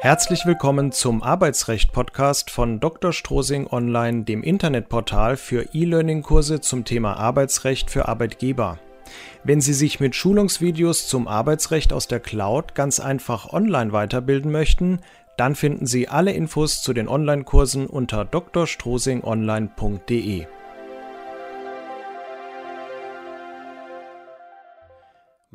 Herzlich willkommen zum Arbeitsrecht-Podcast von Dr. Strosing Online, dem Internetportal für E-Learning-Kurse zum Thema Arbeitsrecht für Arbeitgeber. Wenn Sie sich mit Schulungsvideos zum Arbeitsrecht aus der Cloud ganz einfach online weiterbilden möchten, dann finden Sie alle Infos zu den Online-Kursen unter drstrosingonline.de.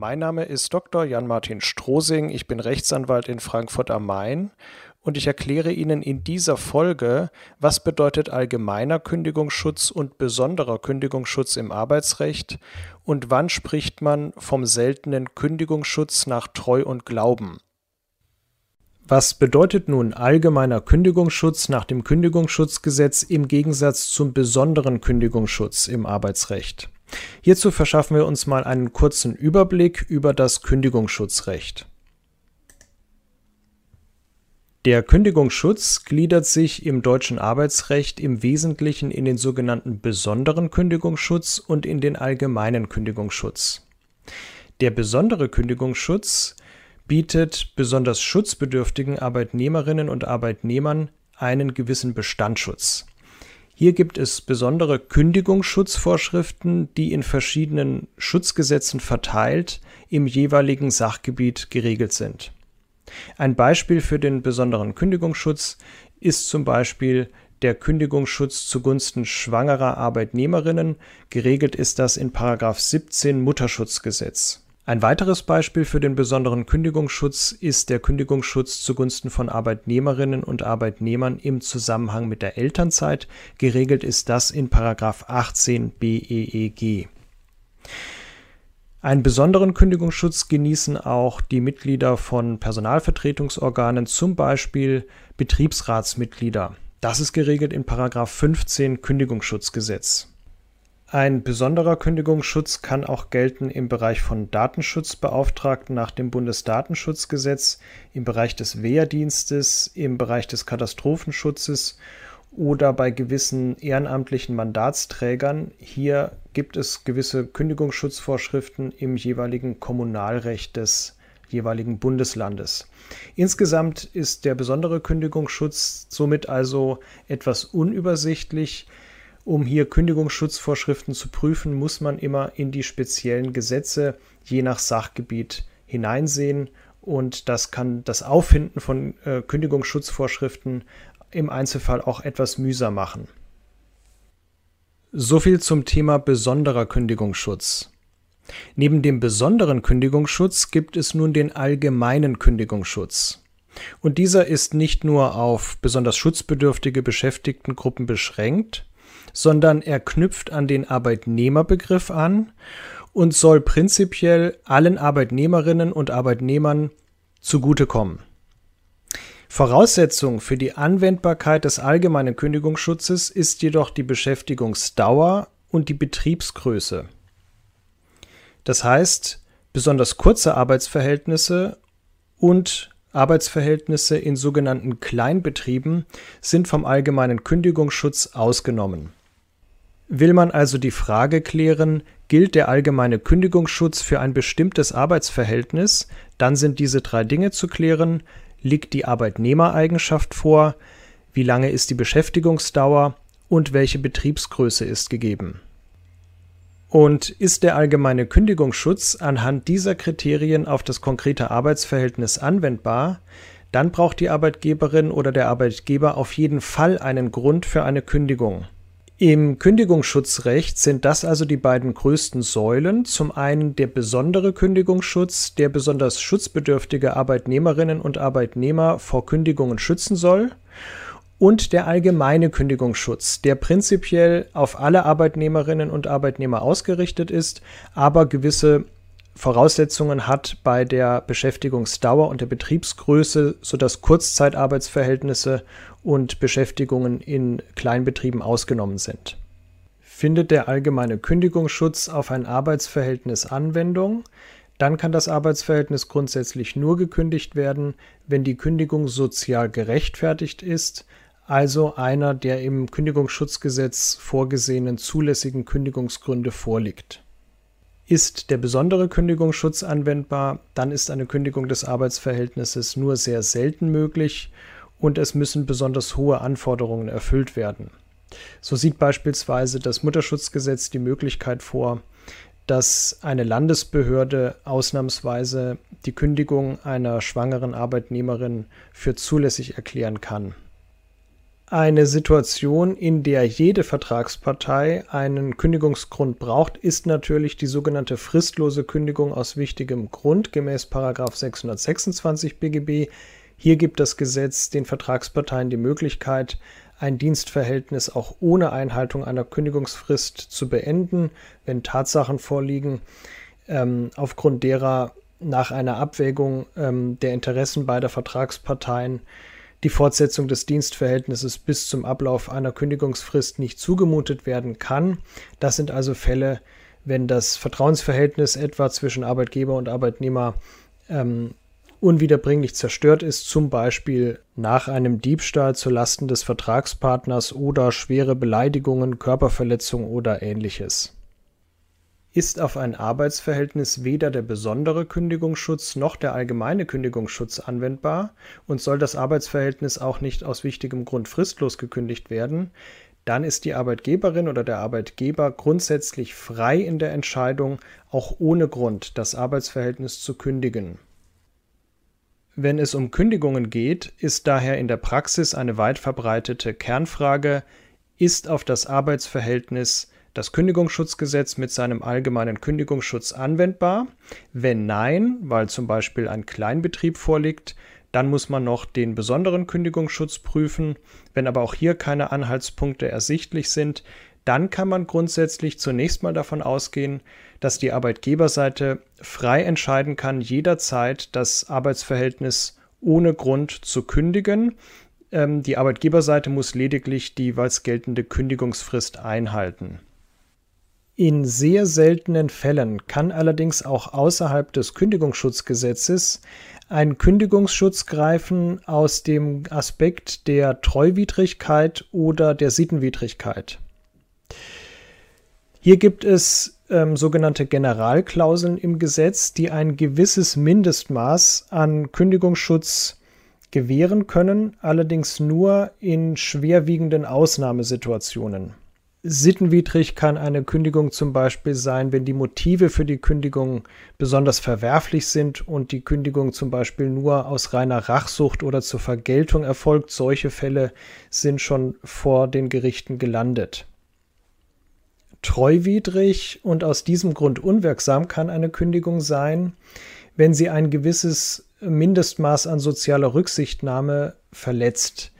Mein Name ist Dr. Jan-Martin Strosing, ich bin Rechtsanwalt in Frankfurt am Main und ich erkläre Ihnen in dieser Folge, was bedeutet allgemeiner Kündigungsschutz und besonderer Kündigungsschutz im Arbeitsrecht und wann spricht man vom seltenen Kündigungsschutz nach Treu und Glauben. Was bedeutet nun allgemeiner Kündigungsschutz nach dem Kündigungsschutzgesetz im Gegensatz zum besonderen Kündigungsschutz im Arbeitsrecht? Hierzu verschaffen wir uns mal einen kurzen Überblick über das Kündigungsschutzrecht. Der Kündigungsschutz gliedert sich im deutschen Arbeitsrecht im Wesentlichen in den sogenannten besonderen Kündigungsschutz und in den allgemeinen Kündigungsschutz. Der besondere Kündigungsschutz bietet besonders schutzbedürftigen Arbeitnehmerinnen und Arbeitnehmern einen gewissen Bestandsschutz. Hier gibt es besondere Kündigungsschutzvorschriften, die in verschiedenen Schutzgesetzen verteilt im jeweiligen Sachgebiet geregelt sind. Ein Beispiel für den besonderen Kündigungsschutz ist zum Beispiel der Kündigungsschutz zugunsten schwangerer Arbeitnehmerinnen. Geregelt ist das in 17 Mutterschutzgesetz. Ein weiteres Beispiel für den besonderen Kündigungsschutz ist der Kündigungsschutz zugunsten von Arbeitnehmerinnen und Arbeitnehmern im Zusammenhang mit der Elternzeit. Geregelt ist das in 18 BEEG. Einen besonderen Kündigungsschutz genießen auch die Mitglieder von Personalvertretungsorganen, zum Beispiel Betriebsratsmitglieder. Das ist geregelt in 15 Kündigungsschutzgesetz. Ein besonderer Kündigungsschutz kann auch gelten im Bereich von Datenschutzbeauftragten nach dem Bundesdatenschutzgesetz, im Bereich des Wehrdienstes, im Bereich des Katastrophenschutzes oder bei gewissen ehrenamtlichen Mandatsträgern. Hier gibt es gewisse Kündigungsschutzvorschriften im jeweiligen Kommunalrecht des jeweiligen Bundeslandes. Insgesamt ist der besondere Kündigungsschutz somit also etwas unübersichtlich. Um hier Kündigungsschutzvorschriften zu prüfen, muss man immer in die speziellen Gesetze je nach Sachgebiet hineinsehen und das kann das Auffinden von äh, Kündigungsschutzvorschriften im Einzelfall auch etwas mühsam machen. So viel zum Thema besonderer Kündigungsschutz. Neben dem besonderen Kündigungsschutz gibt es nun den allgemeinen Kündigungsschutz. Und dieser ist nicht nur auf besonders schutzbedürftige Beschäftigtengruppen beschränkt, sondern er knüpft an den Arbeitnehmerbegriff an und soll prinzipiell allen Arbeitnehmerinnen und Arbeitnehmern zugutekommen. Voraussetzung für die Anwendbarkeit des allgemeinen Kündigungsschutzes ist jedoch die Beschäftigungsdauer und die Betriebsgröße. Das heißt, besonders kurze Arbeitsverhältnisse und Arbeitsverhältnisse in sogenannten Kleinbetrieben sind vom allgemeinen Kündigungsschutz ausgenommen. Will man also die Frage klären, gilt der allgemeine Kündigungsschutz für ein bestimmtes Arbeitsverhältnis, dann sind diese drei Dinge zu klären. Liegt die Arbeitnehmereigenschaft vor? Wie lange ist die Beschäftigungsdauer? Und welche Betriebsgröße ist gegeben? Und ist der allgemeine Kündigungsschutz anhand dieser Kriterien auf das konkrete Arbeitsverhältnis anwendbar, dann braucht die Arbeitgeberin oder der Arbeitgeber auf jeden Fall einen Grund für eine Kündigung. Im Kündigungsschutzrecht sind das also die beiden größten Säulen. Zum einen der besondere Kündigungsschutz, der besonders schutzbedürftige Arbeitnehmerinnen und Arbeitnehmer vor Kündigungen schützen soll. Und der allgemeine Kündigungsschutz, der prinzipiell auf alle Arbeitnehmerinnen und Arbeitnehmer ausgerichtet ist, aber gewisse Voraussetzungen hat bei der Beschäftigungsdauer und der Betriebsgröße, sodass Kurzzeitarbeitsverhältnisse und Beschäftigungen in Kleinbetrieben ausgenommen sind. Findet der allgemeine Kündigungsschutz auf ein Arbeitsverhältnis Anwendung, dann kann das Arbeitsverhältnis grundsätzlich nur gekündigt werden, wenn die Kündigung sozial gerechtfertigt ist, also einer der im Kündigungsschutzgesetz vorgesehenen zulässigen Kündigungsgründe vorliegt. Ist der besondere Kündigungsschutz anwendbar, dann ist eine Kündigung des Arbeitsverhältnisses nur sehr selten möglich und es müssen besonders hohe Anforderungen erfüllt werden. So sieht beispielsweise das Mutterschutzgesetz die Möglichkeit vor, dass eine Landesbehörde ausnahmsweise die Kündigung einer schwangeren Arbeitnehmerin für zulässig erklären kann. Eine Situation, in der jede Vertragspartei einen Kündigungsgrund braucht, ist natürlich die sogenannte fristlose Kündigung aus wichtigem Grund gemäß 626 BGB. Hier gibt das Gesetz den Vertragsparteien die Möglichkeit, ein Dienstverhältnis auch ohne Einhaltung einer Kündigungsfrist zu beenden, wenn Tatsachen vorliegen, ähm, aufgrund derer nach einer Abwägung ähm, der Interessen beider Vertragsparteien die Fortsetzung des Dienstverhältnisses bis zum Ablauf einer Kündigungsfrist nicht zugemutet werden kann. Das sind also Fälle, wenn das Vertrauensverhältnis etwa zwischen Arbeitgeber und Arbeitnehmer ähm, unwiederbringlich zerstört ist, zum Beispiel nach einem Diebstahl zu Lasten des Vertragspartners oder schwere Beleidigungen, Körperverletzung oder ähnliches ist auf ein Arbeitsverhältnis weder der besondere Kündigungsschutz noch der allgemeine Kündigungsschutz anwendbar und soll das Arbeitsverhältnis auch nicht aus wichtigem Grund fristlos gekündigt werden, dann ist die Arbeitgeberin oder der Arbeitgeber grundsätzlich frei in der Entscheidung, auch ohne Grund das Arbeitsverhältnis zu kündigen. Wenn es um Kündigungen geht, ist daher in der Praxis eine weit verbreitete Kernfrage, ist auf das Arbeitsverhältnis das Kündigungsschutzgesetz mit seinem allgemeinen Kündigungsschutz anwendbar? Wenn nein, weil zum Beispiel ein Kleinbetrieb vorliegt, dann muss man noch den besonderen Kündigungsschutz prüfen. Wenn aber auch hier keine Anhaltspunkte ersichtlich sind, dann kann man grundsätzlich zunächst mal davon ausgehen, dass die Arbeitgeberseite frei entscheiden kann, jederzeit das Arbeitsverhältnis ohne Grund zu kündigen. Ähm, die Arbeitgeberseite muss lediglich die jeweils geltende Kündigungsfrist einhalten. In sehr seltenen Fällen kann allerdings auch außerhalb des Kündigungsschutzgesetzes ein Kündigungsschutz greifen aus dem Aspekt der Treuwidrigkeit oder der Sittenwidrigkeit. Hier gibt es ähm, sogenannte Generalklauseln im Gesetz, die ein gewisses Mindestmaß an Kündigungsschutz gewähren können, allerdings nur in schwerwiegenden Ausnahmesituationen. Sittenwidrig kann eine Kündigung zum Beispiel sein, wenn die Motive für die Kündigung besonders verwerflich sind und die Kündigung zum Beispiel nur aus reiner Rachsucht oder zur Vergeltung erfolgt. Solche Fälle sind schon vor den Gerichten gelandet. Treuwidrig und aus diesem Grund unwirksam kann eine Kündigung sein, wenn sie ein gewisses Mindestmaß an sozialer Rücksichtnahme verletzt.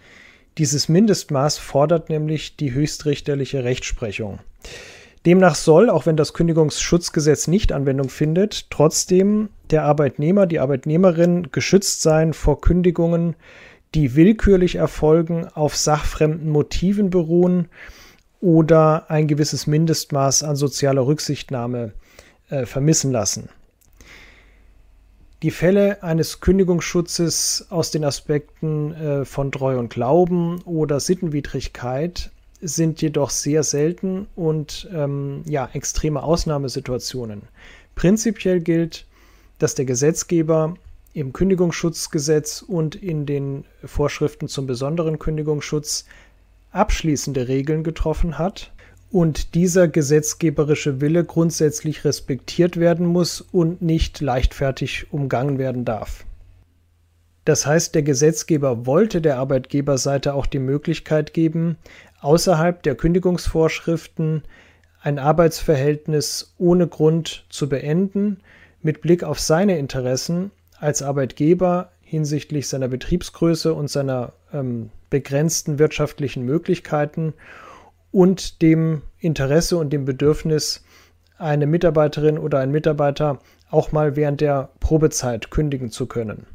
Dieses Mindestmaß fordert nämlich die höchstrichterliche Rechtsprechung. Demnach soll, auch wenn das Kündigungsschutzgesetz nicht Anwendung findet, trotzdem der Arbeitnehmer, die Arbeitnehmerin geschützt sein vor Kündigungen, die willkürlich erfolgen, auf sachfremden Motiven beruhen oder ein gewisses Mindestmaß an sozialer Rücksichtnahme äh, vermissen lassen. Die Fälle eines Kündigungsschutzes aus den Aspekten äh, von Treu und Glauben oder Sittenwidrigkeit sind jedoch sehr selten und ähm, ja, extreme Ausnahmesituationen. Prinzipiell gilt, dass der Gesetzgeber im Kündigungsschutzgesetz und in den Vorschriften zum besonderen Kündigungsschutz abschließende Regeln getroffen hat, und dieser gesetzgeberische Wille grundsätzlich respektiert werden muss und nicht leichtfertig umgangen werden darf. Das heißt, der Gesetzgeber wollte der Arbeitgeberseite auch die Möglichkeit geben, außerhalb der Kündigungsvorschriften ein Arbeitsverhältnis ohne Grund zu beenden, mit Blick auf seine Interessen als Arbeitgeber hinsichtlich seiner Betriebsgröße und seiner ähm, begrenzten wirtschaftlichen Möglichkeiten und dem Interesse und dem Bedürfnis, eine Mitarbeiterin oder ein Mitarbeiter auch mal während der Probezeit kündigen zu können.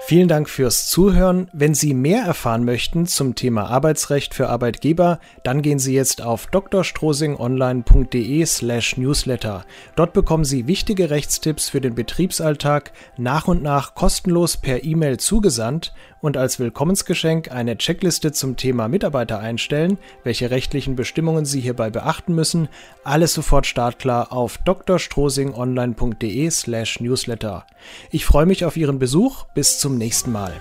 Vielen Dank fürs Zuhören. Wenn Sie mehr erfahren möchten zum Thema Arbeitsrecht für Arbeitgeber, dann gehen Sie jetzt auf drstrosingonline.de/newsletter. Dort bekommen Sie wichtige Rechtstipps für den Betriebsalltag nach und nach kostenlos per E-Mail zugesandt und als Willkommensgeschenk eine Checkliste zum Thema Mitarbeiter einstellen, welche rechtlichen Bestimmungen Sie hierbei beachten müssen. Alles sofort startklar auf drstrosingonline.de/newsletter. Ich freue mich auf Ihren Besuch. Bis zum nächsten Mal.